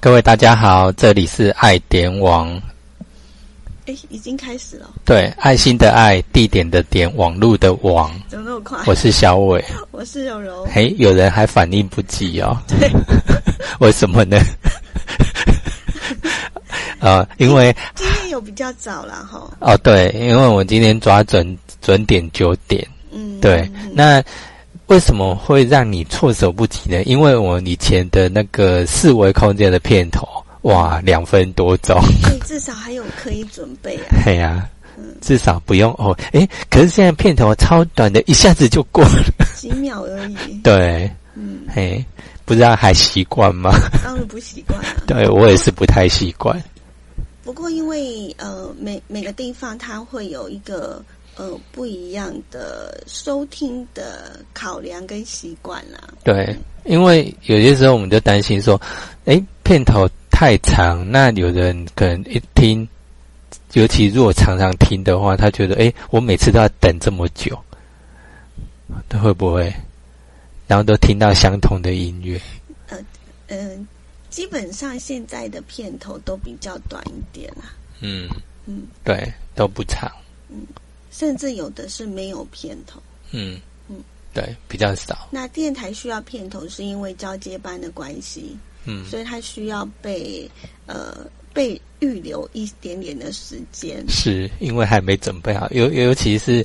各位大家好，这里是爱点网。哎，已经开始了。对，爱心的爱，地点的点，网络的网。怎么那么快？我是小伟，我是柔柔。嘿，有人还反应不及哦。对，为什么呢？啊，因为今天有比较早了哈。哦，对，因为我今天抓准准点九点。嗯，对，那。为什么会让你措手不及呢？因为我以前的那个四维空间的片头，哇，两分多钟，对，至少还有可以准备啊。对呀，至少不用哦。哎，可是现在片头超短的，一下子就过了，几秒而已。对，嗯，嘿，不知道还习惯吗？当然不习惯啊。对我也是不太习惯。不过因为呃，每每个地方它会有一个。呃，不一样的收听的考量跟习惯啦。对，因为有些时候我们就担心说，哎，片头太长，那有人可能一听，尤其如果常常听的话，他觉得，哎，我每次都要等这么久，他会不会？然后都听到相同的音乐。呃，嗯，基本上现在的片头都比较短一点啦。嗯嗯，对，都不长。嗯。甚至有的是没有片头，嗯嗯，对，比较少。那电台需要片头，是因为交接班的关系，嗯，所以它需要被呃被预留一点点的时间，是因为还没准备好，尤尤其是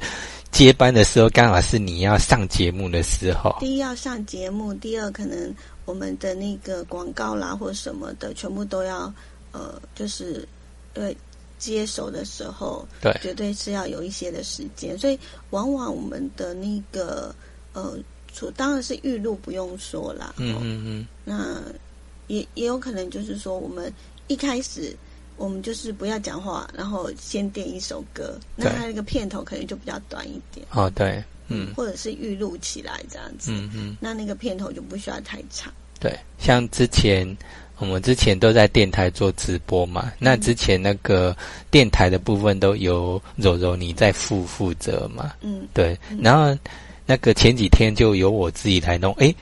接班的时候，刚好是你要上节目的时候。第一要上节目，第二可能我们的那个广告啦或什么的，全部都要呃，就是呃。接手的时候，对，绝对是要有一些的时间，所以往往我们的那个呃，当然是预录不用说了，嗯嗯嗯，那也也有可能就是说，我们一开始我们就是不要讲话，然后先点一首歌，那它那个片头可能就比较短一点，哦对，嗯，或者是预录起来这样子，嗯嗯，那那个片头就不需要太长，对，像之前。我们之前都在电台做直播嘛，那之前那个电台的部分都由柔柔你在负负责嘛，嗯，对，然后那个前几天就由我自己来弄，哎，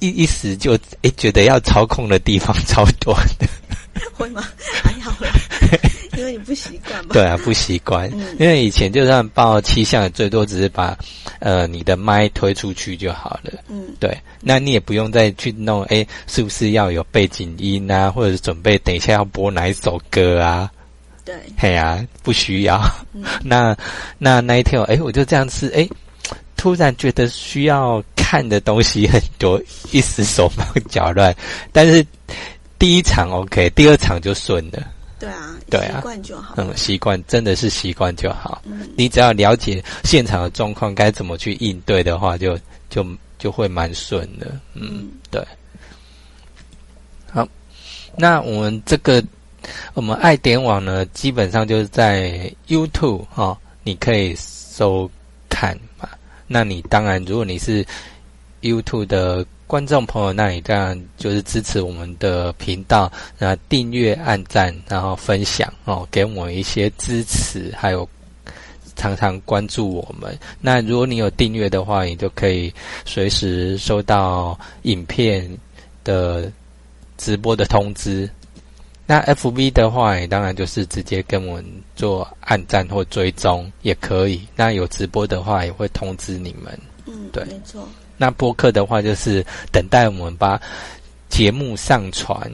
一一时就哎觉得要操控的地方超多的，会吗？还好啦。因为你不习惯嘛。对啊，不习惯。因为以前就算报气象，最多只是把呃你的麦推出去就好了。嗯，对，那你也不用再去弄，哎，是不是要有背景音啊，或者是准备等一下要播哪一首歌啊？对，嘿啊，不需要。那那那一天，哎，我就这样子，哎，突然觉得需要看的东西很多，一时手忙脚乱。但是第一场 OK，第二场就顺了。对啊，对啊，习惯就好。嗯，习惯真的是习惯就好。嗯，你只要了解现场的状况，该怎么去应对的话，就就就会蛮顺的。嗯，对。好，那我们这个我们爱点网呢，基本上就是在 YouTube 哈，你可以收看嘛。那你当然，如果你是 YouTube 的。观众朋友，那你当然就是支持我们的频道，那订阅、按赞，然后分享哦，给我们一些支持，还有常常关注我们。那如果你有订阅的话，你就可以随时收到影片的直播的通知。那 FB 的话，当然就是直接跟我们做按赞或追踪也可以。那有直播的话，也会通知你们。嗯，对，没错。那播客的话，就是等待我们把节目上传，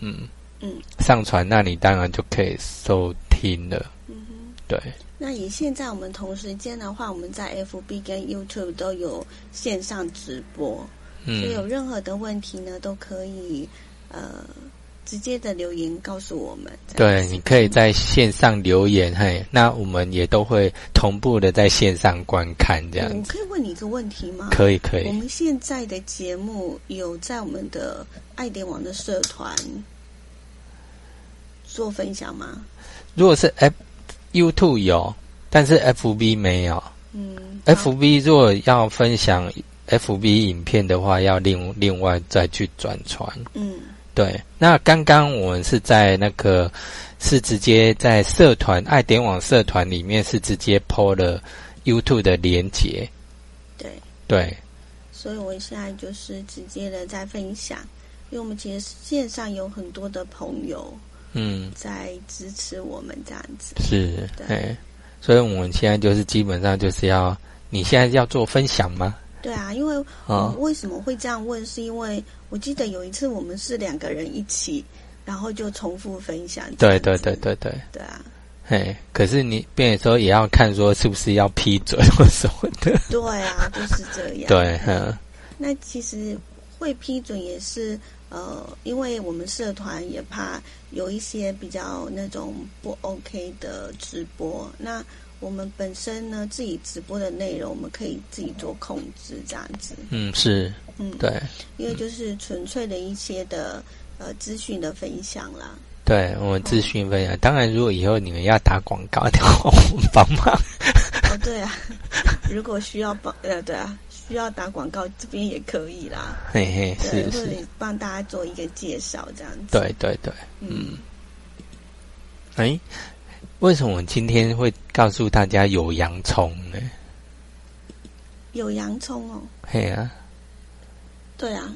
嗯嗯，上传，那你当然就可以收听了。嗯哼，对。那以现在我们同时间的话，我们在 FB 跟 YouTube 都有线上直播，所以有任何的问题呢，都可以呃。直接的留言告诉我们，对，你可以在线上留言，嘿，那我们也都会同步的在线上观看这样。我可以问你一个问题吗？可以，可以。我们现在的节目有在我们的爱点网的社团做分享吗？如果是 F YouTube 有，但是 FB 没有。嗯，FB 如果要分享 FB 影片的话，要另另外再去转传。嗯。对，那刚刚我们是在那个是直接在社团爱点网社团里面是直接 PO 了 YouTube 的连接。对对，所以我现在就是直接的在分享因为我们其实线上有很多的朋友，嗯，在支持我们这样子。是，对，所以我们现在就是基本上就是要，你现在要做分享吗？对啊，因为啊，为什么会这样问？是因为我记得有一次我们是两个人一起，然后就重复分享。对对对对对。对啊。嘿，可是你变的时候也要看说是不是要批准或什么的。对啊，就是这样。对，嗯。那其实会批准也是呃，因为我们社团也怕有一些比较那种不 OK 的直播。那我们本身呢，自己直播的内容，我们可以自己做控制，这样子。嗯，是，嗯，对。因为就是纯粹的一些的呃资讯的分享啦。对我们资讯分享，当然如果以后你们要打广告的话，我们帮忙。哦，对啊，如果需要帮呃，对啊，需要打广告，这边也可以啦。嘿嘿，是是，帮大家做一个介绍，这样子。对对对，嗯。哎。为什么我今天会告诉大家有洋葱呢？有洋葱哦。嘿啊。对啊。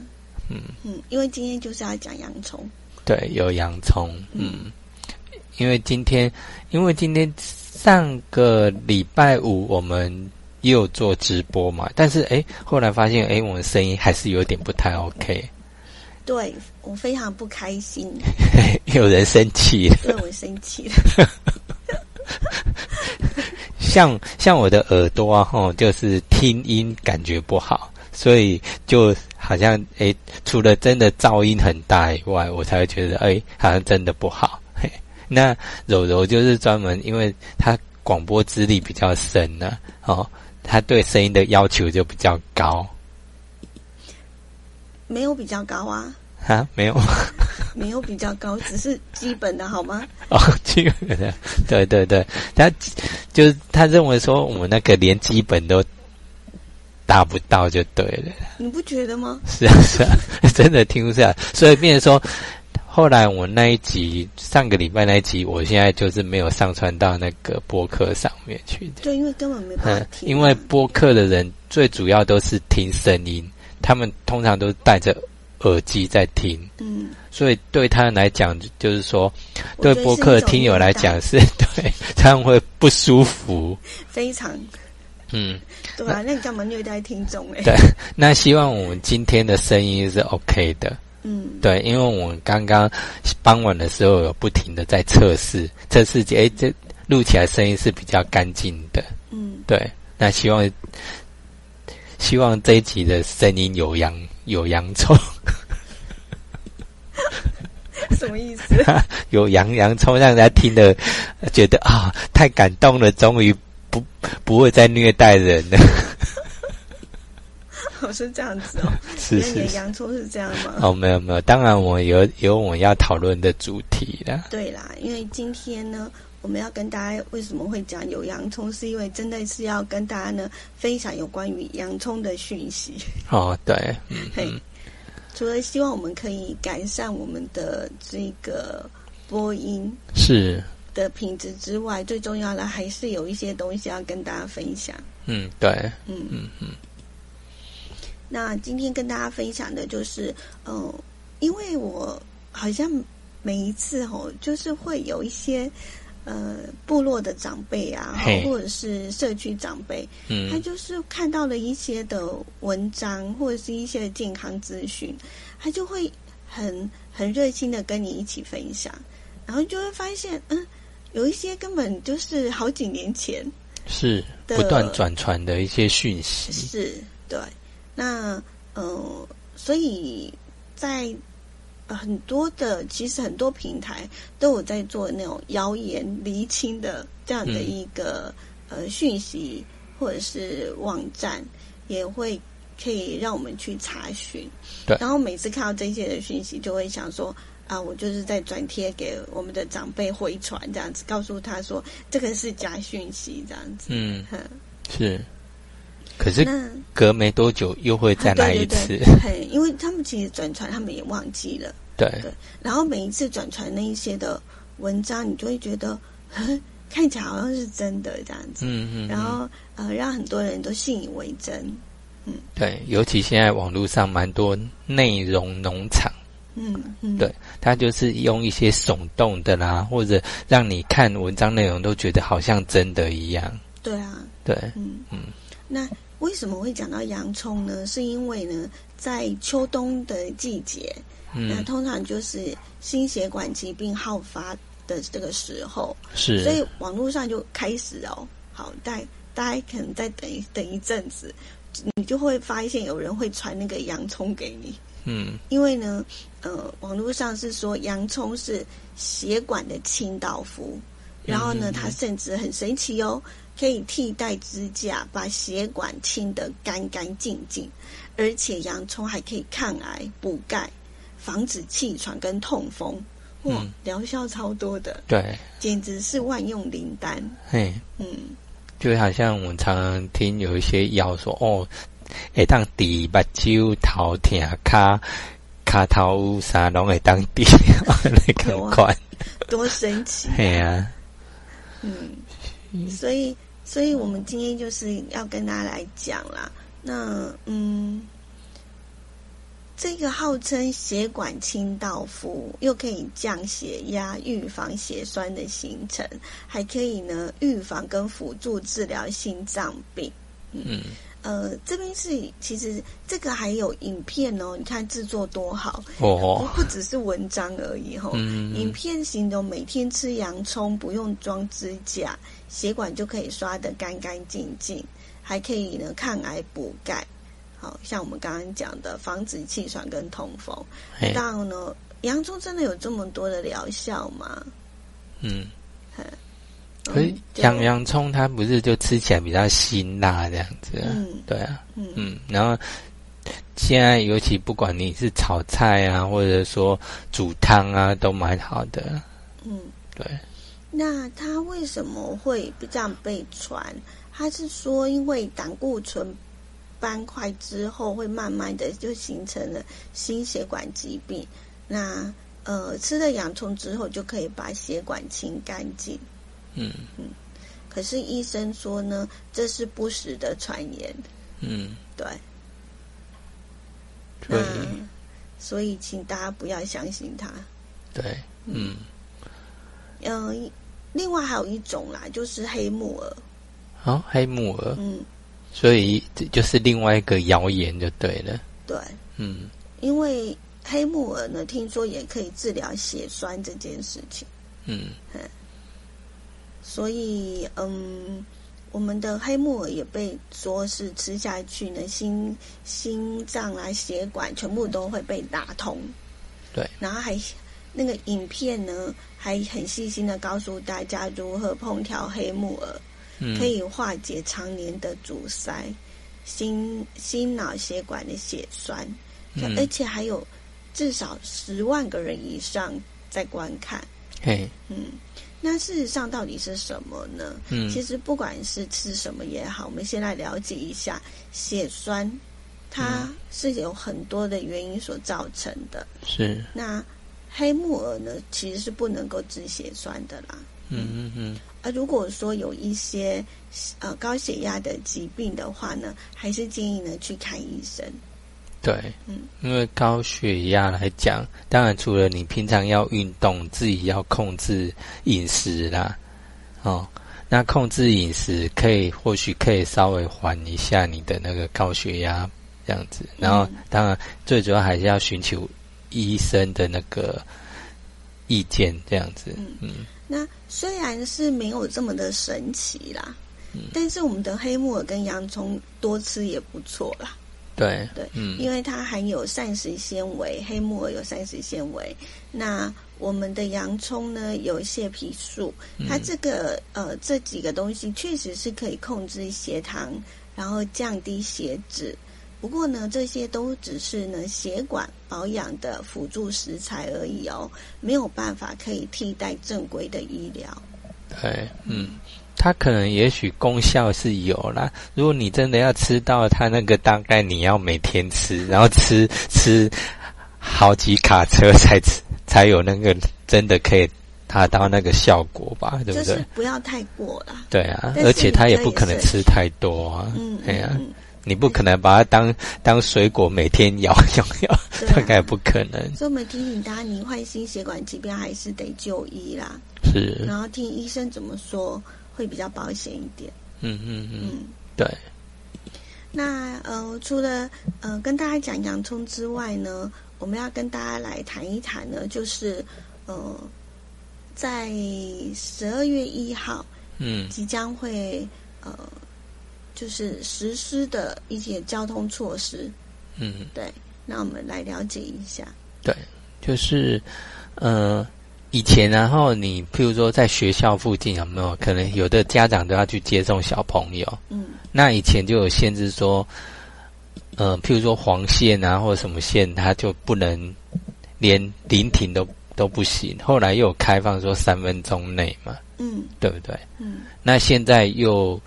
嗯嗯，因为今天就是要讲洋葱。对，有洋葱。嗯。因为今天，因为今天上个礼拜五我们也有做直播嘛，但是哎，后来发现哎，我们声音还是有点不太 OK。对我非常不开心。有人生气了。对我生气了。像像我的耳朵啊，吼，就是听音感觉不好，所以就好像诶，除了真的噪音很大以外，我才会觉得诶，好像真的不好。嘿，那柔柔就是专门，因为他广播资历比较深呢，哦，他对声音的要求就比较高。没有比较高啊。啊，没有，没有比较高，只是基本的好吗？哦，基本的，对对对，他就是他认为说我们那个连基本都达不到就对了。你不觉得吗？是啊是啊，真的听不下来，所以变成说，后来我那一集上个礼拜那一集，我现在就是没有上传到那个播客上面去。对，因为根本没办法听。因为播客的人最主要都是听声音，他们通常都带着。耳机在听，嗯，所以对他来讲，就是说，对播客听友来讲是 对，他们会不舒服，非常，嗯，对啊，那你干嘛虐待听众哎？对，那希望我们今天的声音是 OK 的，嗯，对，因为我们刚刚傍晚的时候有不停的在测试，测试，哎，这录起来声音是比较干净的，嗯，对，那希望。希望这一集的声音有洋有洋葱，什么意思？有洋洋葱，让人家听了觉得啊，太感动了，终于不不会再虐待人了。我 是这样子哦，是是，洋葱是这样吗？哦，没有没有，当然我有有我要讨论的主题的。对啦，因为今天呢。我们要跟大家为什么会讲有洋葱，是因为真的是要跟大家呢分享有关于洋葱的讯息。哦，对，嘿，除了希望我们可以改善我们的这个播音是的品质之外，最重要的还是有一些东西要跟大家分享。嗯，对，嗯嗯嗯。那今天跟大家分享的就是，嗯，因为我好像每一次哦，就是会有一些。呃，部落的长辈啊，或者是社区长辈，嗯，他就是看到了一些的文章，或者是一些健康资讯，他就会很很热心的跟你一起分享，然后就会发现，嗯，有一些根本就是好几年前是不断转传的一些讯息，是对，那呃，所以在。很多的，其实很多平台都有在做那种谣言厘清的这样的一个呃讯息，或者是网站也会可以让我们去查询。对。然后每次看到这些的讯息，就会想说啊，我就是在转贴给我们的长辈回传这样子，告诉他说这个是假讯息这样子。嗯，是。可是隔没多久又会再来一次，对，因为他们其实转传，他们也忘记了。对对，然后每一次转传那一些的文章，你就会觉得 看起来好像是真的这样子。嗯嗯。然后呃，让很多人都信以为真。嗯，对，尤其现在网络上蛮多内容农场。嗯嗯，对，他就是用一些耸动的啦，或者让你看文章内容都觉得好像真的一样。对啊，对，嗯嗯。那为什么会讲到洋葱呢？是因为呢，在秋冬的季节，那通常就是心血管疾病好发的这个时候，是，所以网络上就开始哦，好，大大家可能再等一等一阵子，你就会发现有人会传那个洋葱给你。嗯，因为呢，呃，网络上是说洋葱是血管的清道夫，然后呢，它甚至很神奇哦，可以替代支架，把血管清得干干净净，而且洋葱还可以抗癌、补钙、防止气喘跟痛风，哇，疗效超多的，对，简直是万用灵丹。嘿，嗯，就好像我们常常听有一些药说哦。会当治目睭头痛、卡卡头乌沙，拢会当治 那个款，多神奇！嘿啊，嗯，所以，所以我们今天就是要跟大家来讲啦。那，嗯，这个号称血管清道夫，又可以降血压、预防血栓的形成，还可以呢预防跟辅助治疗心脏病。嗯。呃，这边是其实这个还有影片哦，你看制作多好哦，不只是文章而已哈。影片型的每天吃洋葱不用装支架，血管就可以刷得干干净净，还可以呢抗癌补钙。好像我们刚刚讲的，防止气喘跟痛风。当然呢，洋葱真的有这么多的疗效吗？嗯。可是洋洋葱它不是就吃起来比较辛辣这样子，嗯，对啊，嗯嗯，然后现在尤其不管你是炒菜啊，或者说煮汤啊，都蛮好的，嗯，对。那它为什么会这样被传？他是说因为胆固醇斑块之后会慢慢的就形成了心血管疾病。那呃，吃了洋葱之后就可以把血管清干净。嗯嗯，可是医生说呢，这是不实的传言。嗯，对。那所以，请大家不要相信他。对，嗯。嗯，另外还有一种啦，就是黑木耳。哦，黑木耳。嗯。所以这就是另外一个谣言，就对了。对。嗯。因为黑木耳呢，听说也可以治疗血栓这件事情。嗯。所以，嗯，我们的黑木耳也被说是吃下去呢，心心脏啊、血管全部都会被打通。对，然后还那个影片呢，还很细心的告诉大家如何烹调黑木耳，可以化解常年的阻塞、心心脑血管的血栓，而且还有至少十万个人以上在观看。嘿，嗯。那事实上到底是什么呢？嗯，其实不管是吃什么也好，我们先来了解一下血栓，它是有很多的原因所造成的。是。那黑木耳呢，其实是不能够治血栓的啦。嗯嗯嗯。而如果说有一些呃高血压的疾病的话呢，还是建议呢去看医生。对，嗯，因为高血压来讲，当然除了你平常要运动，自己要控制饮食啦，哦，那控制饮食可以或许可以稍微缓一下你的那个高血压这样子，然后当然最主要还是要寻求医生的那个意见这样子。嗯，那虽然是没有这么的神奇啦，但是我们的黑木耳跟洋葱多吃也不错啦。对对，嗯，因为它含有膳食纤维，黑木耳有膳食纤维。那我们的洋葱呢，有蟹皮素，它这个呃这几个东西确实是可以控制血糖，然后降低血脂。不过呢，这些都只是呢血管保养的辅助食材而已哦，没有办法可以替代正规的医疗。对，嗯。它可能也许功效是有啦。如果你真的要吃到它那个，大概你要每天吃，然后吃吃好几卡车才吃，才有那个真的可以达到那个效果吧？对不对？不要太过了。对啊，而且它也不可能吃太多啊。嗯，对啊。你不可能把它当当水果每天咬 咬咬，大概不可能。所以我们提醒大家，你患心血管疾病还是得就医啦。是，然后听医生怎么说，会比较保险一点。嗯嗯嗯，对。那呃，除了呃跟大家讲洋葱之外呢，我们要跟大家来谈一谈呢，就是呃，在十二月一号，嗯，即将会呃，就是实施的一些交通措施。嗯，对。那我们来了解一下。对，就是呃。以前，然后你譬如说在学校附近有没有可能有的家长都要去接送小朋友？嗯，那以前就有限制说，呃，譬如说黄线啊或者什么线，它就不能连临停都都不行。后来又有开放说三分钟内嘛，嗯，对不对？嗯，那现在又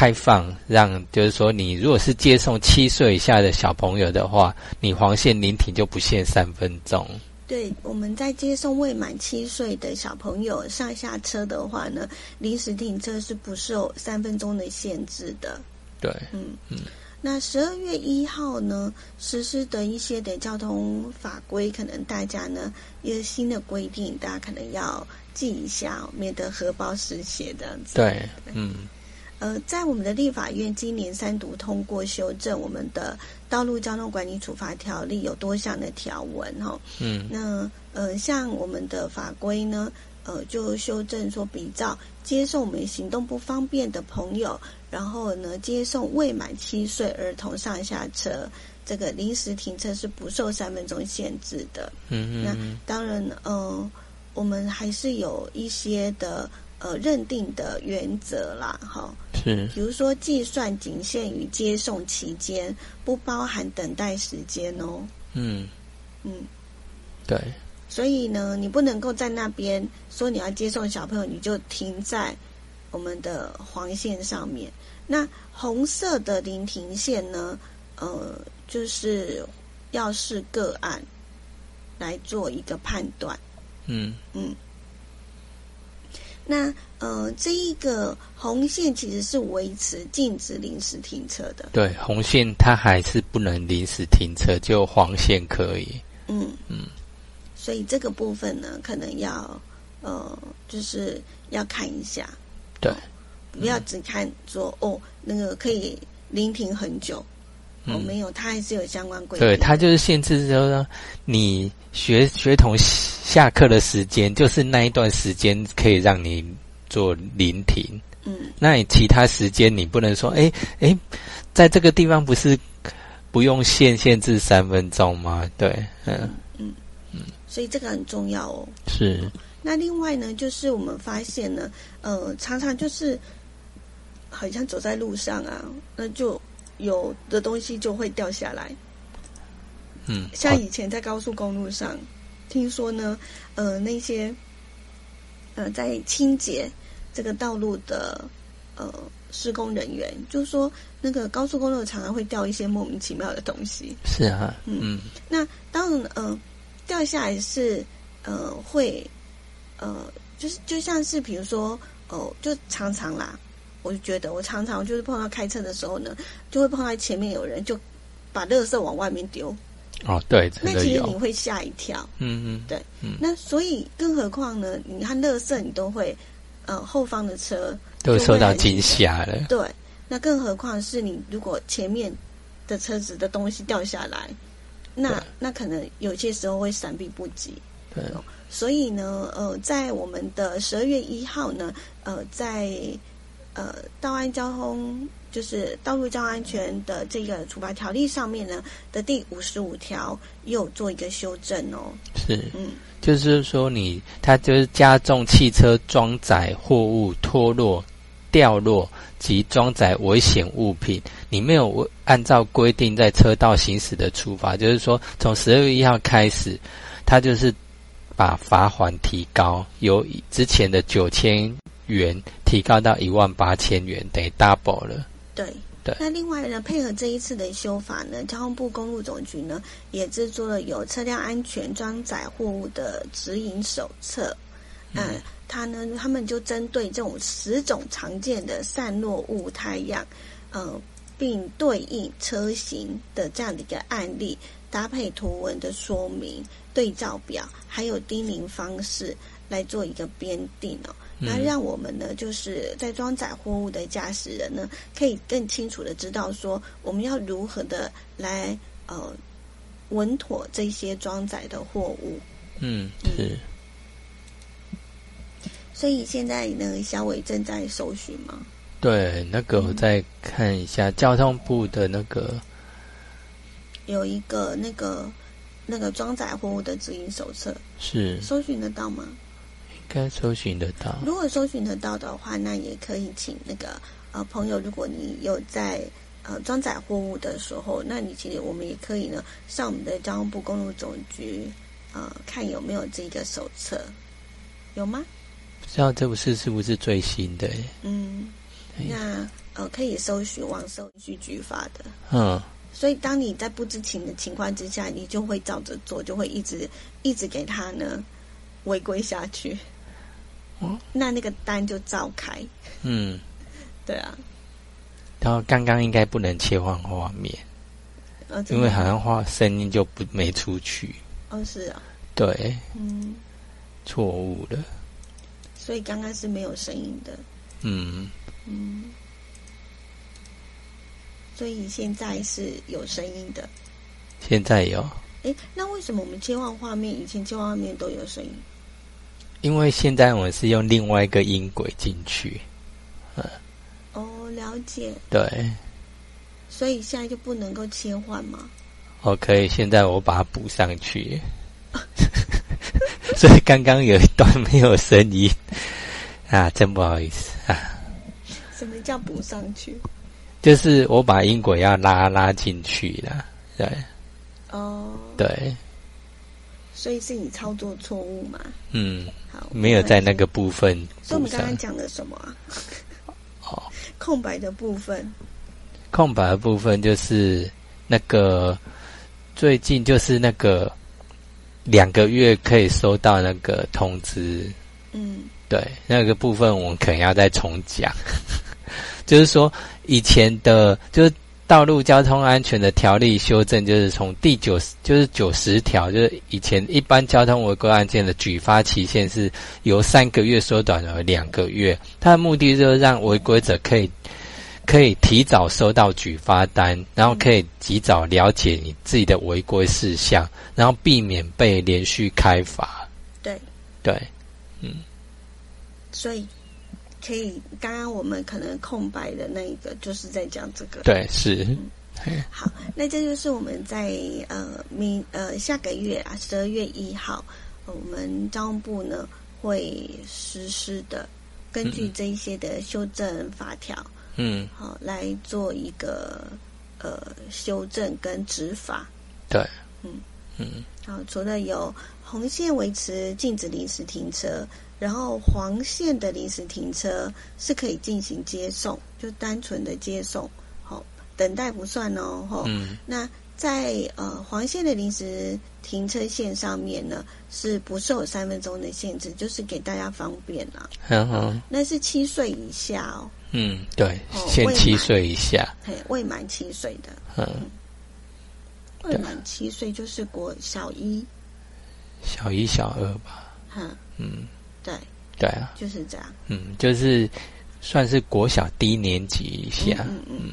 开放让，就是说你如果是接送七岁以下的小朋友的话，你黄线临停就不限三分钟。对，我们在接送未满七岁的小朋友上下车的话呢，临时停车是不受三分钟的限制的。对，嗯嗯。那十二月一号呢，实施的一些的交通法规，可能大家呢一个新的规定，大家可能要记一下，免得荷包失血这样子。对，嗯。呃，在我们的立法院今年三读通过修正我们的道路交通管理处罚条例，有多项的条文哈。嗯。那呃，像我们的法规呢，呃，就修正说，比照接送我们行动不方便的朋友，然后呢，接送未满七岁儿童上下车，这个临时停车是不受三分钟限制的。嗯嗯。那当然，嗯，我们还是有一些的。呃，认定的原则啦，哈，是，比如说计算仅限于接送期间，不包含等待时间哦。嗯嗯，对。所以呢，你不能够在那边说你要接送小朋友，你就停在我们的黄线上面。那红色的临停线呢，呃，就是要是个案来做一个判断。嗯嗯。那呃，这一个红线其实是维持禁止临时停车的。对，红线它还是不能临时停车，就黄线可以。嗯嗯，所以这个部分呢，可能要呃，就是要看一下。对，不要只看说哦，那个可以临停很久。哦，没有，它还是有相关规定。对，它就是限制说，你学学童下课的时间，就是那一段时间可以让你做临停。嗯，那你其他时间你不能说，哎哎，在这个地方不是不用限限制三分钟吗？对，嗯嗯嗯，所以这个很重要哦。是。那另外呢，就是我们发现呢，呃，常常就是好像走在路上啊，那就。有的东西就会掉下来，嗯，像以前在高速公路上，听说呢，呃，那些呃在清洁这个道路的呃施工人员，就说那个高速公路常常会掉一些莫名其妙的东西。是啊，嗯，那当然，呃，掉下来是呃会呃就是就像是比如说哦，就常常啦。我就觉得，我常常就是碰到开车的时候呢，就会碰到前面有人就把垃圾往外面丢。哦，对，那其实你会吓一跳。嗯嗯，对，那所以更何况呢？你看垃圾，你都会呃后方的车都受到惊吓了。对，那更何况是你如果前面的车子的东西掉下来，那那可能有些时候会闪避不及。对，所以呢，呃，在我们的十二月一号呢，呃，在呃，道安交通就是道路交通安全的这个处罚条例上面呢的第五十五条又做一个修正哦。是，嗯，就是说你它就是加重汽车装载货物脱落、掉落及装载危险物品，你没有按照规定在车道行驶的处罚，就是说从十二月一号开始，它就是把罚款提高，由之前的九千。元提高到一万八千元，等于 double 了。对对。那另外呢，配合这一次的修法呢，交通部公路总局呢也制作了有车辆安全装载货物的指引手册。嗯。他呢，他们就针对这种十种常见的散落物太样，呃，并对应车型的这样的一个案例，搭配图文的说明、对照表，还有叮咛方式来做一个编定哦。那让我们呢，就是在装载货物的驾驶人呢，可以更清楚的知道说，我们要如何的来呃稳妥这些装载的货物。嗯，是。所以现在呢，小伟正在搜寻吗？对，那个我再看一下交通部的那个，有一个那个那个装载货物的指引手册，是搜寻得到吗？该搜寻得到。如果搜寻得到的话，那也可以请那个呃朋友，如果你有在呃装载货物的时候，那你其实我们也可以呢上我们的交通部公路总局呃看有没有这个手册，有吗？不知道这不是是不是最新的？嗯，那呃可以搜寻网搜去举发的。嗯，所以当你在不知情的情况之下，你就会照着做，就会一直一直给他呢违规下去。那那个单就照开。嗯，对啊。然后刚刚应该不能切换画面，因为好像画声音就不没出去。哦，是啊。对。嗯。错误了。所以刚刚是没有声音的。嗯。嗯。所以现在是有声音的。现在有。哎，那为什么我们切换画面，以前切换画面都有声音？因为现在我们是用另外一个音轨进去，嗯，哦，了解，对，所以现在就不能够切换吗？哦，可以，现在我把它补上去，所以刚刚有一段没有声音，啊，真不好意思啊。什么叫补上去？就是我把音轨要拉拉进去了，对，哦，对。所以是你操作错误嘛？嗯，好，没有在那个部分。所以我们刚刚讲的什么啊？哦，空白的部分。空白的部分就是那个最近就是那个两个月可以收到那个通知。嗯，对，那个部分我们可能要再重讲。就是说以前的，就是。道路交通安全的条例修正，就是从第九就是九十条，就是以前一般交通违规案件的举发期限是由三个月缩短为两个月。它的目的就是让违规者可以可以提早收到举发单，然后可以及早了解你自己的违规事项，然后避免被连续开罚。对对，嗯，所以。可以，刚刚我们可能空白的那一个，就是在讲这个。对，是。好，那这就是我们在呃明呃下个月啊十二月一号，我们交通部呢会实施的，根据这一些的修正法条，嗯，好来做一个呃修正跟执法。对，嗯嗯。好，除了有红线维持禁止临时停车。然后黄线的临时停车是可以进行接送，就单纯的接送，好，等待不算哦，哈。嗯。那在呃黄线的临时停车线上面呢，是不受三分钟的限制，就是给大家方便啦。嗯哼。那是七岁以下哦。嗯，对，限七岁以下。嘿，未满七岁的。嗯。未满七岁就是国小一。小一、小二吧。嗯。嗯。对对啊，就是这样。嗯，就是算是国小低年级一下。嗯嗯。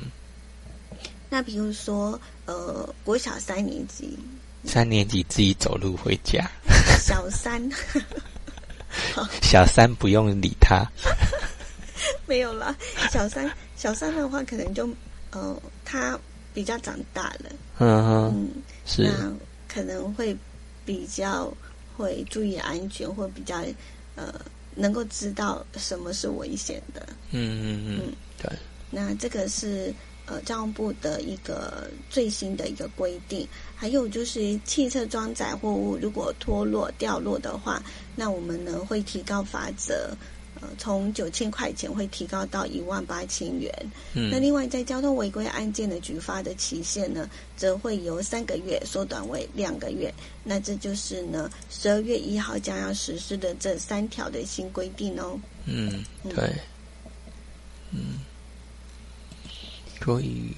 那比如说，呃，国小三年级，三年级自己走路回家。小三，小三不用理他。没有啦，小三，小三的话，可能就呃，他比较长大了。嗯嗯，是，那可能会比较会注意安全，或比较。呃，能够知道什么是危险的。嗯嗯嗯，对。那这个是呃交通部的一个最新的一个规定。还有就是汽车装载货物如果脱落掉落的话，那我们呢会提高罚则。呃，从九千块钱会提高到一万八千元。嗯，那另外在交通违规案件的举发的期限呢，则会由三个月缩短为两个月。那这就是呢，十二月一号将要实施的这三条的新规定哦。嗯，对，嗯，所以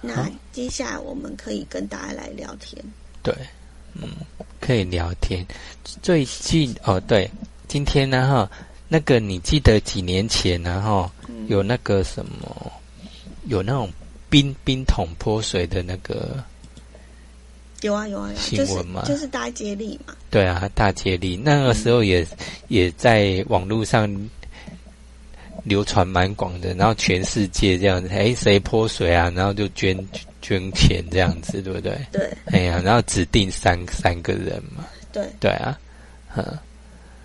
那接下来我们可以跟大家来聊天。对，嗯，可以聊天。最近哦，对，今天呢哈，那个你记得几年前呢哈，有那个什么，有那种冰冰桶泼水的那个。有啊有啊，新闻嘛，就是大接力嘛。对啊，大接力那个时候也也在网络上流传蛮广的，然后全世界这样子，哎，谁泼水啊？然后就捐捐钱这样子，对不对？对。哎呀，然后指定三三个人嘛。对。对啊，嗯。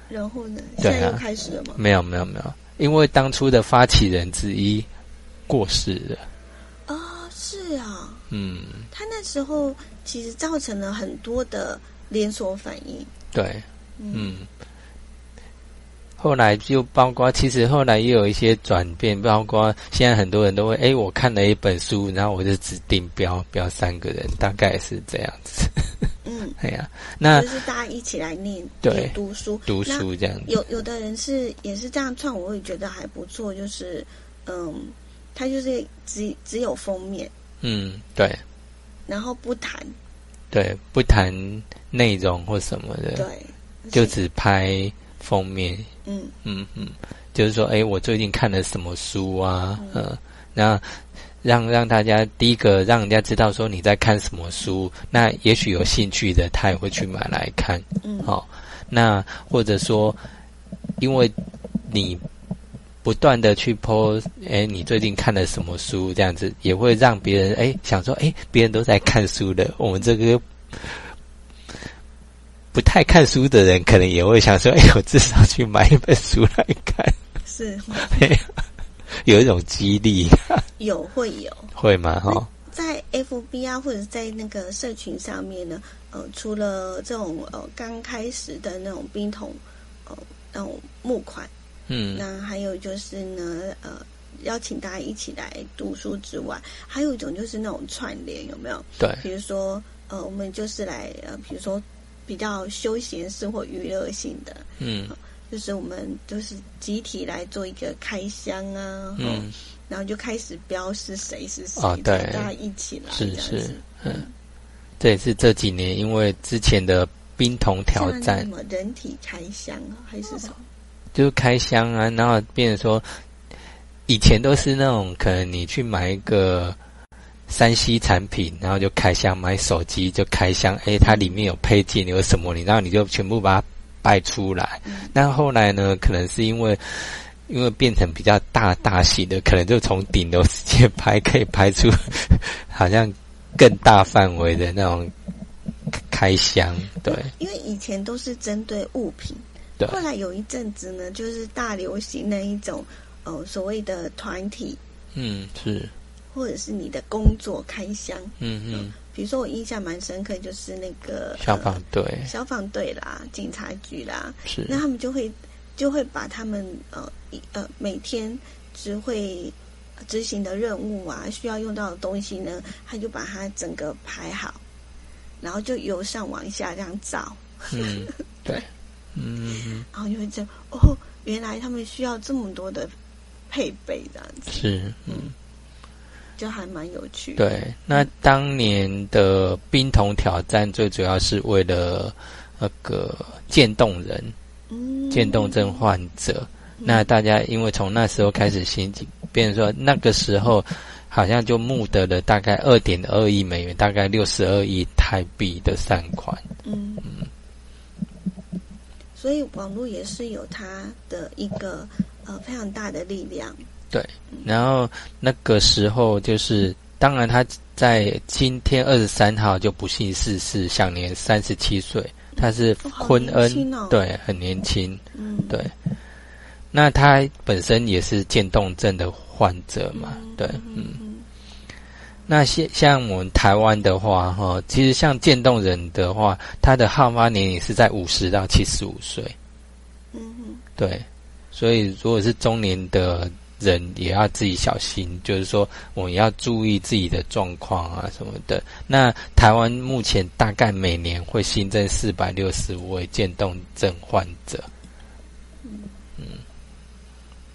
然后呢？现在又开始了吗？没有没有没有，因为当初的发起人之一过世了。啊，是啊。嗯。他那时候。其实造成了很多的连锁反应。对，嗯，后来就包括，其实后来也有一些转变，包括现在很多人都会，哎，我看了一本书，然后我就指定标标三个人，大概是这样子。嗯，哎呀，那就是大家一起来念，对，读书，读书这样。有有的人是也是这样创，我也觉得还不错，就是嗯，他就是只只有封面，嗯，对。然后不谈，对，不谈内容或什么的，对，就只拍封面。嗯嗯嗯，就是说，哎，我最近看了什么书啊？嗯，那让让大家第一个让人家知道说你在看什么书，那也许有兴趣的他也会去买来看。嗯，好，那或者说，因为你。不断的去 po，，哎，你最近看了什么书？这样子也会让别人哎想说，哎，别人都在看书的，我们这个不太看书的人，可能也会想说，哎，我至少去买一本书来看。是，有一种激励。有会有会吗？哈，在 FB 啊，或者在那个社群上面呢，呃，除了这种呃刚开始的那种冰桶，呃，那种募款。嗯，那还有就是呢，呃，邀请大家一起来读书之外，还有一种就是那种串联，有没有？对，比如说，呃，我们就是来，呃，比如说比较休闲式或娱乐性的，嗯，就是我们就是集体来做一个开箱啊，嗯，然后就开始标是谁是谁，对，大家一起来，是是，嗯，这也是这几年因为之前的冰桶挑战，什么人体开箱啊，还是什么？就是开箱啊，然后变成说，以前都是那种可能你去买一个三 C 产品，然后就开箱买手机就开箱，哎，它里面有配件有什么，你然后你就全部把它摆出来。那后来呢，可能是因为因为变成比较大大型的，可能就从顶楼直接拍，可以拍出 好像更大范围的那种开箱。对，因为以前都是针对物品。对后来有一阵子呢，就是大流行那一种，呃，所谓的团体，嗯，是，或者是你的工作开箱，嗯嗯，比如说我印象蛮深刻，就是那个消防队、消防队啦、警察局啦，是，那他们就会就会把他们呃呃每天只会执行的任务啊，需要用到的东西呢，他就把它整个排好，然后就由上往下这样找，嗯，对。嗯，然后就会这样哦，原来他们需要这么多的配备这样子，是嗯，就还蛮有趣。对，那当年的冰桶挑战最主要是为了那个渐冻人，嗯，渐冻症患者。那大家因为从那时候开始兴起，变成说那个时候好像就募得了大概二点二亿美元，大概六十二亿台币的善款。嗯嗯。所以网络也是有它的一个呃非常大的力量。对，然后那个时候就是，当然他在今天二十三号就不幸逝世，享年三十七岁。他是昆恩，对，很年轻。嗯，对。那他本身也是渐冻症的患者嘛？对，嗯。那像像我们台湾的话，哈，其实像渐冻人的话，他的好发年龄是在五十到七十五岁。嗯哼，对，所以如果是中年的人，也要自己小心，就是说我们要注意自己的状况啊什么的。那台湾目前大概每年会新增四百六十五位渐冻症患者。嗯嗯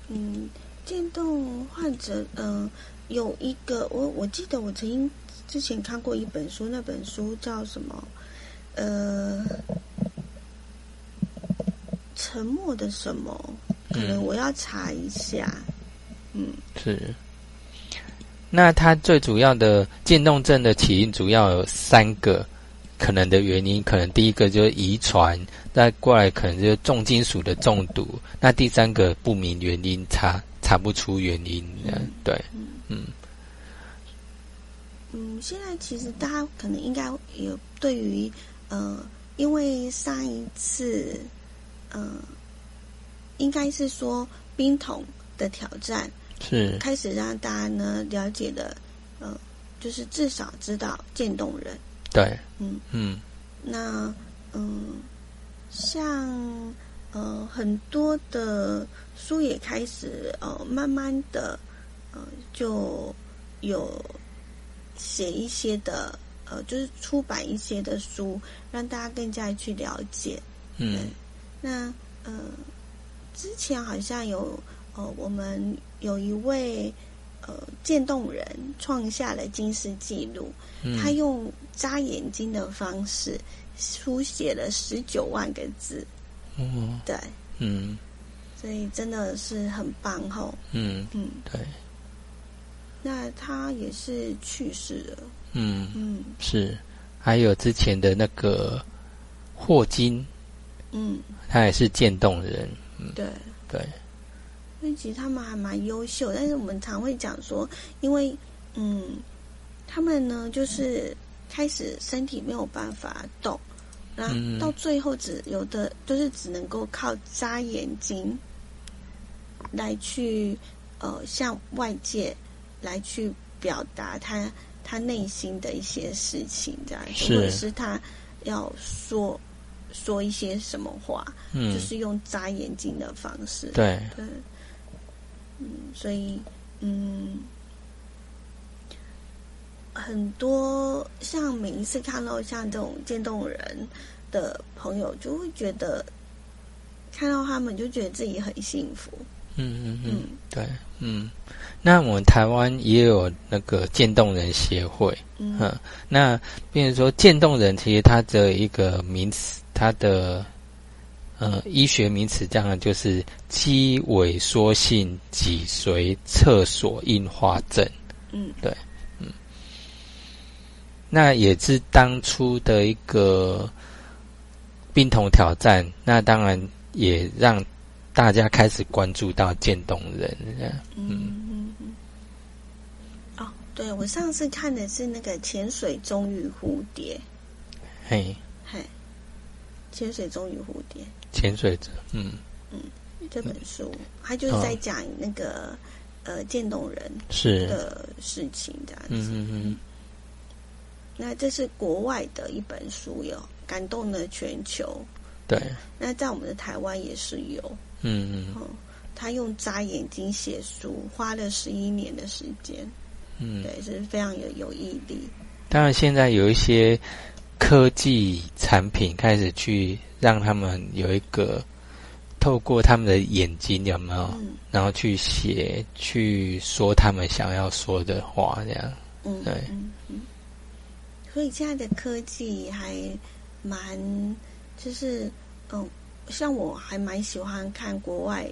嗯，渐冻患者，嗯。有一个，我我记得我曾经之前看过一本书，那本书叫什么？呃，沉默的什么？可能我要查一下。嗯，是。那它最主要的渐冻症的起因主要有三个可能的原因，可能第一个就是遗传，再过来可能就是重金属的中毒，那第三个不明原因，查查不出原因。嗯，对，嗯，嗯，现在其实大家可能应该有对于呃，因为上一次，嗯，应该是说冰桶的挑战。是开始让大家呢了解的，呃，就是至少知道渐冻人。对，嗯嗯，那嗯，像呃很多的书也开始呃慢慢的呃就有写一些的呃就是出版一些的书，让大家更加去了解。嗯，那呃之前好像有。哦，我们有一位呃渐冻人创下了金氏纪录，他用扎眼睛的方式书写了十九万个字。哦，对，嗯，所以真的是很棒吼。嗯嗯，对。那他也是去世了。嗯嗯，是。还有之前的那个霍金，嗯，他也是渐冻人。嗯，对对。因为其实他们还蛮优秀，但是我们常会讲说，因为嗯，他们呢就是开始身体没有办法动，然后到最后只有的就是只能够靠眨眼睛来去呃向外界来去表达他他内心的一些事情，这样子，或者是他要说说一些什么话，嗯，就是用眨眼睛的方式，对。对。嗯，所以嗯，很多像每一次看到像这种渐冻人的朋友，就会觉得看到他们就觉得自己很幸福。嗯嗯嗯，对，嗯。那我们台湾也有那个渐冻人协会，嗯，那比如说渐冻人，其实它的一个名词，它的。呃，医学名词这样就是肌萎缩性脊髓侧索硬化症。嗯，对，嗯，那也是当初的一个冰桶挑战，那当然也让大家开始关注到渐冻人。嗯嗯嗯。哦，对，我上次看的是那个潜水中与蝴蝶。嘿，嘿，潜水中与蝴蝶。潜水者，嗯嗯，这本书他就是在讲那个呃渐冻人是的事情这样子，嗯嗯嗯。那这是国外的一本书，有感动了全球。对。那在我们的台湾也是有，嗯嗯。他用眨眼睛写书，花了十一年的时间，嗯，对，是非常有有毅力。当然，现在有一些科技产品开始去。让他们有一个透过他们的眼睛有没有，然后去写去说他们想要说的话，这样，嗯，对，嗯，所以现在的科技还蛮，就是嗯，像我还蛮喜欢看国外，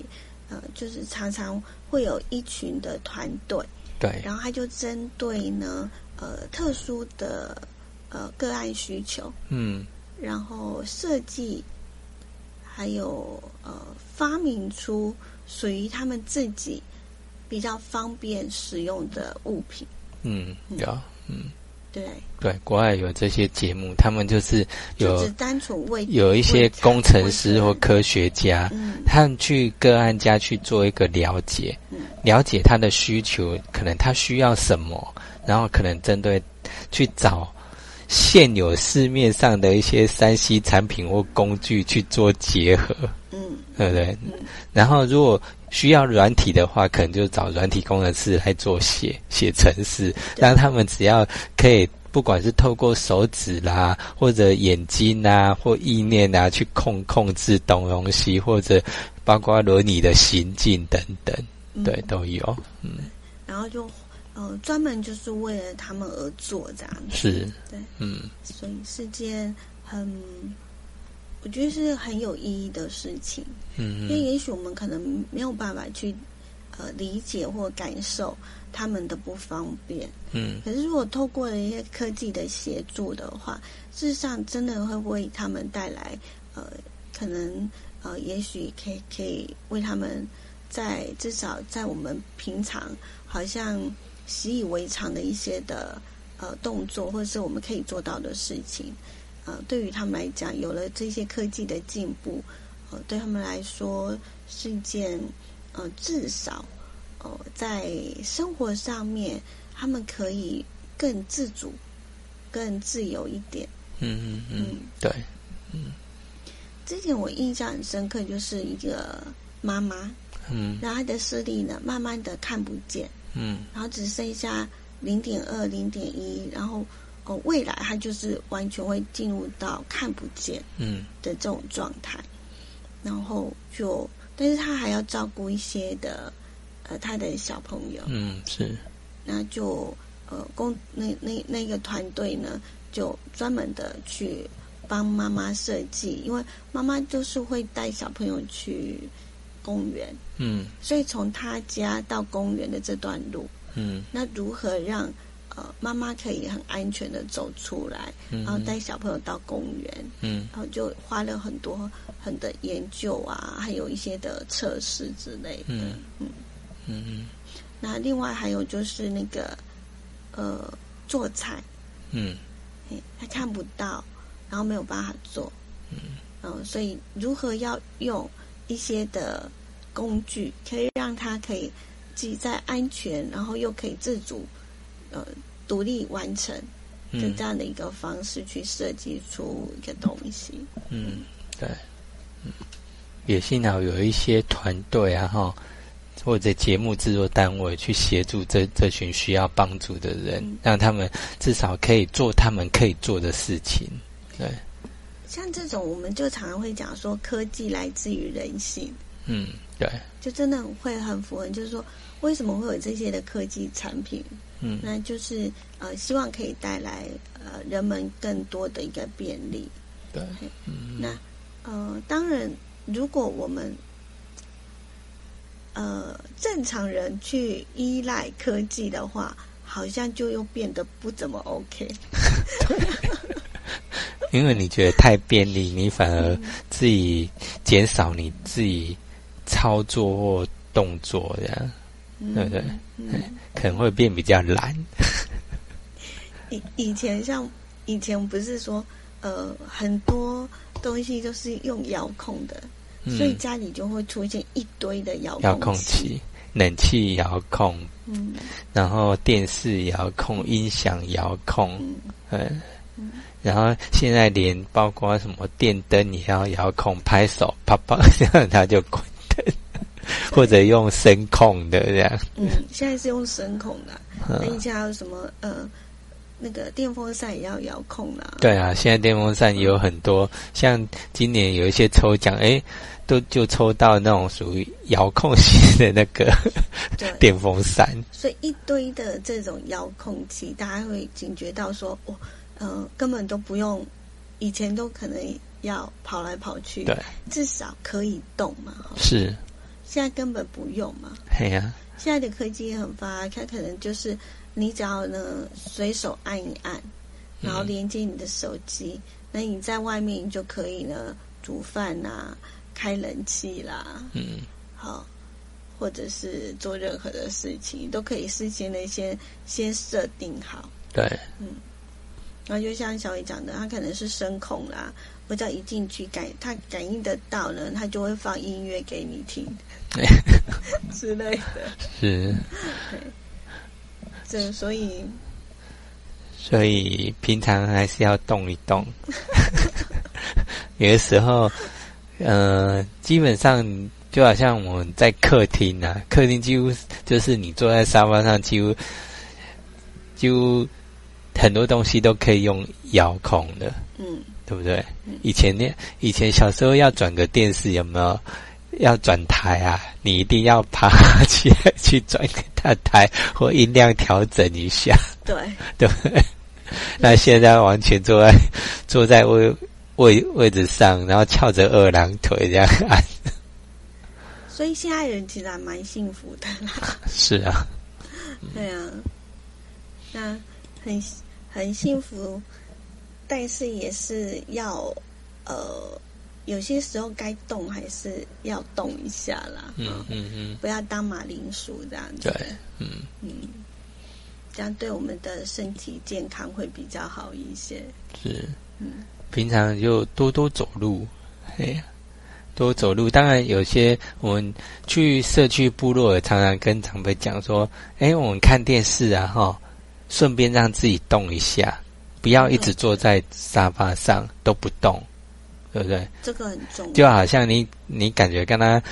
呃，就是常常会有一群的团队，对，然后他就针对呢，呃，特殊的呃个案需求，嗯。然后设计，还有呃发明出属于他们自己比较方便使用的物品。嗯，有，嗯，对，对，国外有这些节目，他们就是有单纯为有一些工程师或科学家，他们去个案家去做一个了解，了解他的需求，可能他需要什么，然后可能针对去找。现有市面上的一些三 C 产品或工具去做结合，嗯，对不对？然后如果需要软体的话，可能就找软体工程师来做写写程式，让他们只要可以，不管是透过手指啦，或者眼睛啊，或意念啊，去控控制东东西，或者包括轮你的行进等等，对，都有，嗯，然后就。呃，专门就是为了他们而做这样子。是，对，嗯，所以是件很，我觉得是很有意义的事情。嗯，因为也许我们可能没有办法去呃理解或感受他们的不方便。嗯，可是如果透过了一些科技的协助的话，事实上真的会为他们带来呃，可能呃，也许可以可以为他们在至少在我们平常好像。习以为常的一些的呃动作，或者是我们可以做到的事情，呃，对于他们来讲，有了这些科技的进步，呃，对他们来说是一件呃，至少呃，在生活上面，他们可以更自主、更自由一点。嗯嗯嗯，对，嗯。之前我印象很深刻，就是一个妈妈，嗯，然后她的视力呢，慢慢的看不见。嗯，然后只剩下零点二、零点一，然后哦，未来它就是完全会进入到看不见嗯。的这种状态，然后就，但是他还要照顾一些的呃他的小朋友。嗯是，那就呃工那那那个团队呢就专门的去帮妈妈设计，因为妈妈就是会带小朋友去。公园，嗯，所以从他家到公园的这段路，嗯，那如何让呃妈妈可以很安全的走出来，嗯。然后带小朋友到公园，嗯，然后就花了很多很的研究啊，还有一些的测试之类的，嗯。嗯。嗯那另外还有就是那个呃做菜，嗯，他看不到，然后没有办法做，嗯，嗯，所以如何要用？一些的工具可以让他可以既在安全，然后又可以自主，呃，独立完成的这样的一个方式去设计出一个东西。嗯，对，嗯，也幸好有一些团队啊，哈，或者节目制作单位去协助这这群需要帮助的人，让他们至少可以做他们可以做的事情。对。像这种，我们就常常会讲说，科技来自于人性。嗯，对，就真的会很符合，就是说，为什么会有这些的科技产品？嗯，那就是呃，希望可以带来呃人们更多的一个便利。对，嗯，那呃，当然，如果我们呃正常人去依赖科技的话，好像就又变得不怎么 OK。因为你觉得太便利，你反而自己减少你自己操作或动作，这样对不对？可能会变比较懒。以以前像以前不是说呃很多东西都是用遥控的，所以家里就会出现一堆的遥遥控器，冷气遥控，嗯，然后电视遥控，音响遥控，嗯。然后现在连包括什么电灯也要遥控，拍手啪啪，这样它就关灯，或者用声控的这样。嗯，现在是用声控的。那以前还有什么呃，那个电风扇也要遥控啦。对啊，现在电风扇也有很多，像今年有一些抽奖，哎，都就抽到那种属于遥控型的那个 电风扇。所以一堆的这种遥控器，大家会警觉到说，哇。嗯，根本都不用，以前都可能要跑来跑去，对，至少可以动嘛。是，现在根本不用嘛。对呀，现在的科技也很发达，它可能就是你只要呢随手按一按，然后连接你的手机，那你在外面就可以呢煮饭呐、开冷气啦，嗯，好，或者是做任何的事情，都可以事先的先先设定好。对，嗯。然后就像小伟讲的，他可能是声控啦，我只要一进去感，他感应得到呢，他就会放音乐给你听 之类的。是。对。这所以，所以平常还是要动一动。有的时候，呃，基本上就好像我们在客厅啊，客厅几乎就是你坐在沙发上，几乎就。很多东西都可以用遥控的，嗯，对不对？以前呢以前小时候要转个电视，有没有要转台啊，你一定要爬起来去转个大台，或音量调整一下。对 对，那现在完全坐在坐在位位位置上，然后翘着二郎腿这样按。所以现在人其实还蛮幸福的啦。是啊。对啊。那很很幸福，但是也是要呃。有些时候该动还是要动一下啦，嗯嗯嗯，不要当马铃薯这样子，对，嗯嗯，这样对我们的身体健康会比较好一些。是，嗯，平常就多多走路，嘿，多走路。当然，有些我们去社区部落，常常跟长辈讲说，哎，我们看电视啊，哈，顺便让自己动一下，不要一直坐在沙发上都不动。对不对？这个很重要。就好像你，你感觉跟他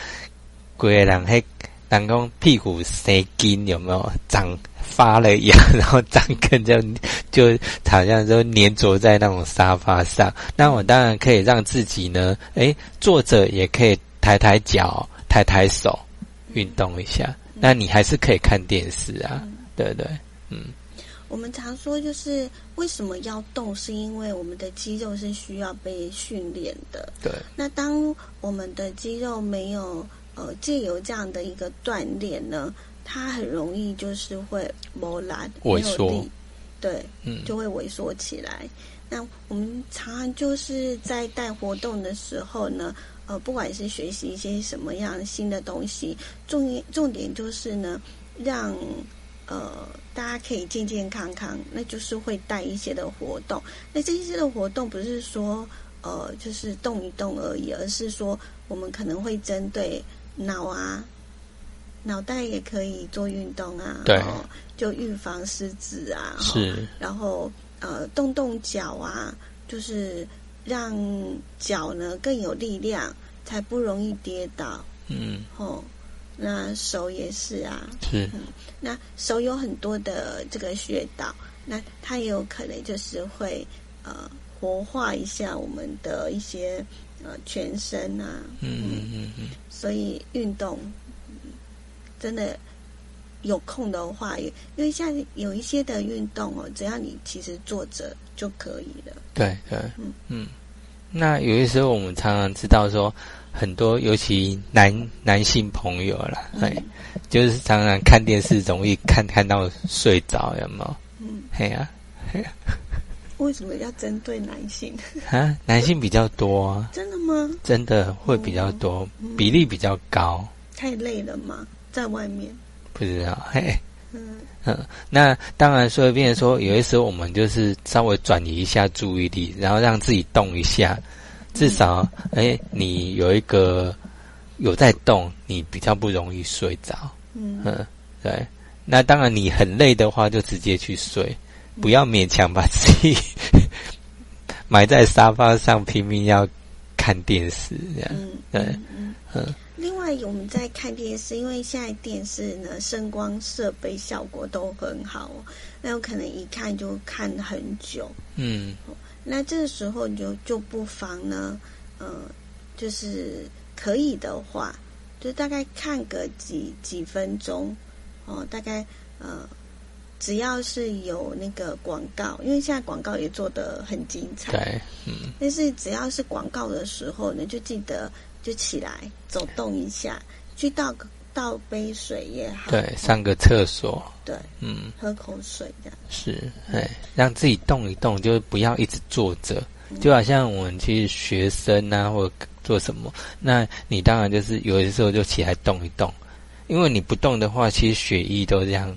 鬼人黑人工屁股塞筋有没有长发了一样，然后长根就就好像就粘着在那种沙发上。那我当然可以让自己呢，哎，坐着也可以抬抬脚、抬抬手，运动一下。那你还是可以看电视啊，对不对？嗯。我们常说，就是为什么要动，是因为我们的肌肉是需要被训练的。对。那当我们的肌肉没有呃借由这样的一个锻炼呢，它很容易就是会磨烂、萎缩。对，嗯，就会萎缩起来。那我们常常就是在带活动的时候呢，呃，不管是学习一些什么样新的东西，重重点就是呢，让。呃，大家可以健健康康，那就是会带一些的活动。那这些的活动不是说呃，就是动一动而已，而是说我们可能会针对脑啊，脑袋也可以做运动啊，对，就预防失智啊，是。然后呃，动动脚啊，就是让脚呢更有力量，才不容易跌倒。嗯，哦。那手也是啊，是，那手有很多的这个穴道，那它也有可能就是会呃活化一下我们的一些呃全身啊，嗯嗯嗯。嗯，所以运动真的有空的话，因为像有一些的运动哦，只要你其实坐着就可以了，对对，嗯。嗯，那有些时候我们常常知道说。很多，尤其男男性朋友啦，哎，就是常常看电视，容易看看到睡着，有没有？嗯，嘿呀，嘿呀。为什么要针对男性？啊，男性比较多啊。真的吗？真的会比较多，比例比较高。太累了吗？在外面？不知道，嘿。嗯嗯，那当然，所以变成说，有些时候我们就是稍微转移一下注意力，然后让自己动一下。至少，哎，你有一个有在动，你比较不容易睡着。嗯，对。那当然，你很累的话，就直接去睡，不要勉强把自己埋在沙发上拼命要看电视这样。嗯，对，嗯。另外，我们在看电视，因为现在电视呢，声光设备效果都很好，那有可能一看就看很久。嗯。那这个时候你就就不妨呢，呃，就是可以的话，就大概看个几几分钟，哦，大概呃，只要是有那个广告，因为现在广告也做得很精彩，对，嗯，但是只要是广告的时候呢，就记得就起来走动一下，去到个。倒杯水也好，对，上个厕所，对，嗯，喝口水这样。是，哎，让自己动一动，就是不要一直坐着，就好像我们去学生啊，或者做什么，那你当然就是有的时候就起来动一动，因为你不动的话，其实血液都这样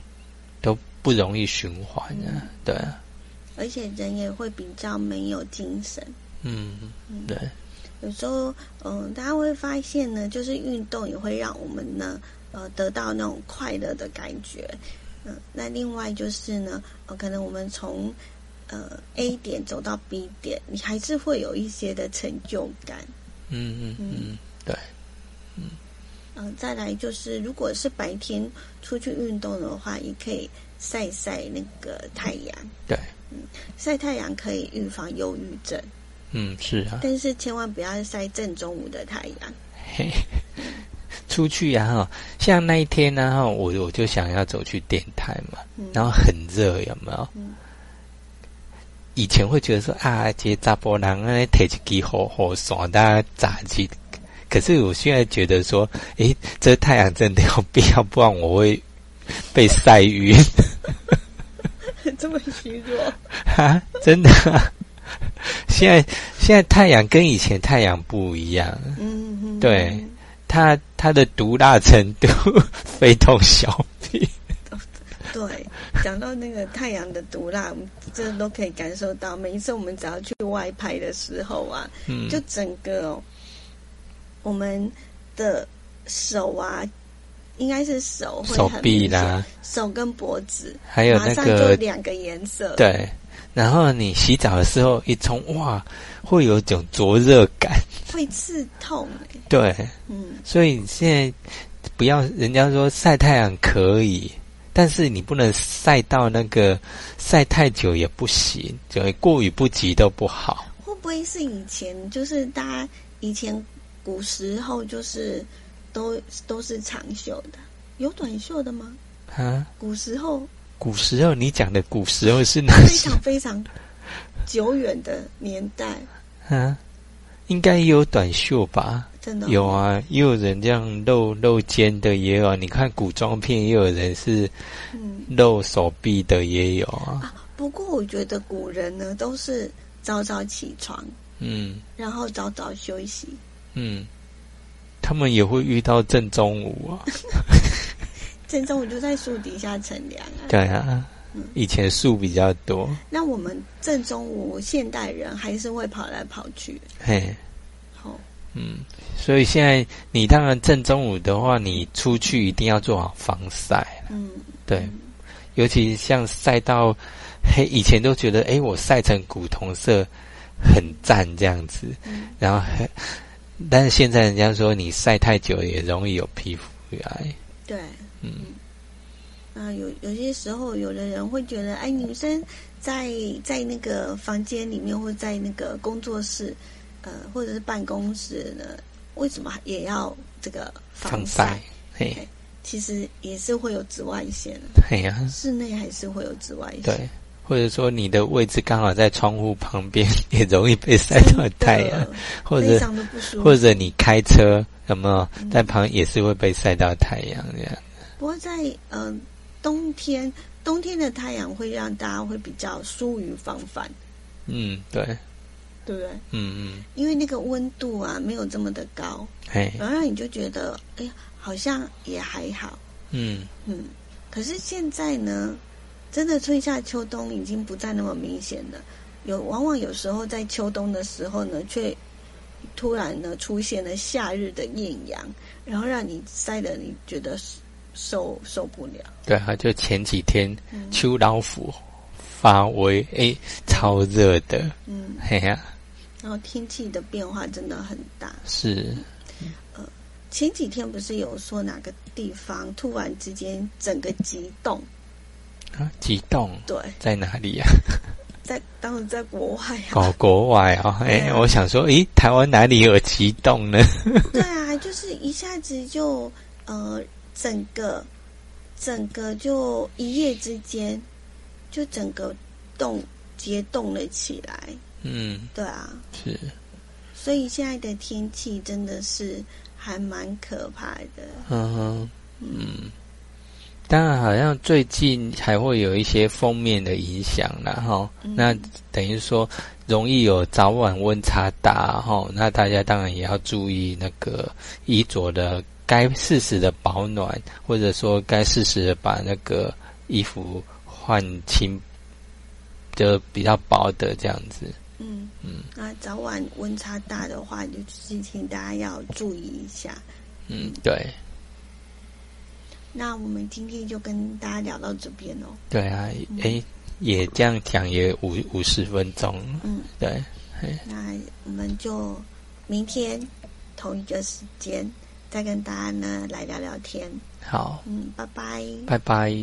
都不容易循环啊，对，而且人也会比较没有精神，嗯，对。有时候，嗯，大家会发现呢，就是运动也会让我们呢，呃，得到那种快乐的感觉。嗯，那另外就是呢，呃，可能我们从呃 A 点走到 B 点，你还是会有一些的成就感。嗯嗯嗯，对，嗯，嗯，再来就是，如果是白天出去运动的话，也可以晒晒那个太阳。对，嗯，晒太阳可以预防忧郁症。嗯，是啊，但是千万不要晒正中午的太阳。嘿，出去然后像那一天呢，哈，我我就想要走去电台嘛，然后很热，有没有？以前会觉得说啊，这扎波人啊，提一支火火爽，大家炸起。可是我现在觉得说，诶，这太阳真的有必要，不然我会 被晒晕。这么虚弱啊？真的？现在现在太阳跟以前太阳不一样。嗯，对，它它的毒辣程度 非同小比。对，讲到那个太阳的毒辣，我们这都可以感受到。每一次我们只要去外拍的时候啊，嗯，就整个我们的手啊，应该是手手臂啦，手跟脖子，还有那个两个颜色。对，然后你洗澡的时候一冲，哇，会有种灼热感，会刺痛。对，嗯，所以现在不要人家说晒太阳可以。但是你不能晒到那个晒太久也不行，就会过于不及都不好。会不会是以前就是大家以前古时候就是都都是长袖的，有短袖的吗？啊，古时候，古时候你讲的古时候是哪？非常非常久远的年代。啊，应该也有短袖吧。真的有啊，也有人这样露露肩的也有。你看古装片，也有人是露手臂的也有啊。不过我觉得古人呢，都是早早起床，嗯，然后早早休息，嗯，他们也会遇到正中午啊。正中午就在树底下乘凉啊。对啊，以前树比较多。那我们正中午，现代人还是会跑来跑去。嘿，好，嗯。所以现在你当然正中午的话，你出去一定要做好防晒。嗯，对，尤其像晒到黑，以前都觉得哎，我晒成古铜色很赞这样子。嗯，然后，但是现在人家说你晒太久也容易有皮肤癌。对，嗯，啊，有有些时候有的人会觉得，哎，女生在在那个房间里面或在那个工作室，呃，或者是办公室呢。为什么也要这个防晒？嘿，其实也是会有紫外线。对呀，室内还是会有紫外线。对，或者说你的位置刚好在窗户旁边，也容易被晒到太阳。或者或者你开车有没有在旁也是会被晒到太阳这样。不过在嗯冬天，冬天的太阳会让大家会比较疏于防范。嗯，对。对不对？嗯嗯，因为那个温度啊，没有这么的高，然后你就觉得，哎呀，好像也还好。嗯嗯，可是现在呢，真的春夏秋冬已经不再那么明显了。有往往有时候在秋冬的时候呢，却突然呢出现了夏日的艳阳，然后让你晒得你觉得受受不了。对啊，就前几天秋老虎发威，哎，超热的。嗯，嘿呀。然后天气的变化真的很大。是，呃，前几天不是有说哪个地方突然之间整个激动啊？激动？对，在哪里呀？在当然在国外啊。哦，国外啊！哎，我想说，咦，台湾哪里有激动呢？对啊，就是一下子就呃，整个整个就一夜之间就整个动结冻了起来。嗯，对啊，是，所以现在的天气真的是还蛮可怕的。嗯哼，嗯，当然，好像最近还会有一些封面的影响了哈。那等于说容易有早晚温差大哈。那大家当然也要注意那个衣着的，该适时的保暖，或者说该适时的把那个衣服换轻，就比较薄的这样子。嗯嗯，那早晚温差大的话，就是请大家要注意一下。嗯，对。那我们今天就跟大家聊到这边哦。对啊，哎，也这样讲也五五十分钟。嗯，对。那我们就明天同一个时间再跟大家呢来聊聊天。好。嗯拜拜。拜拜。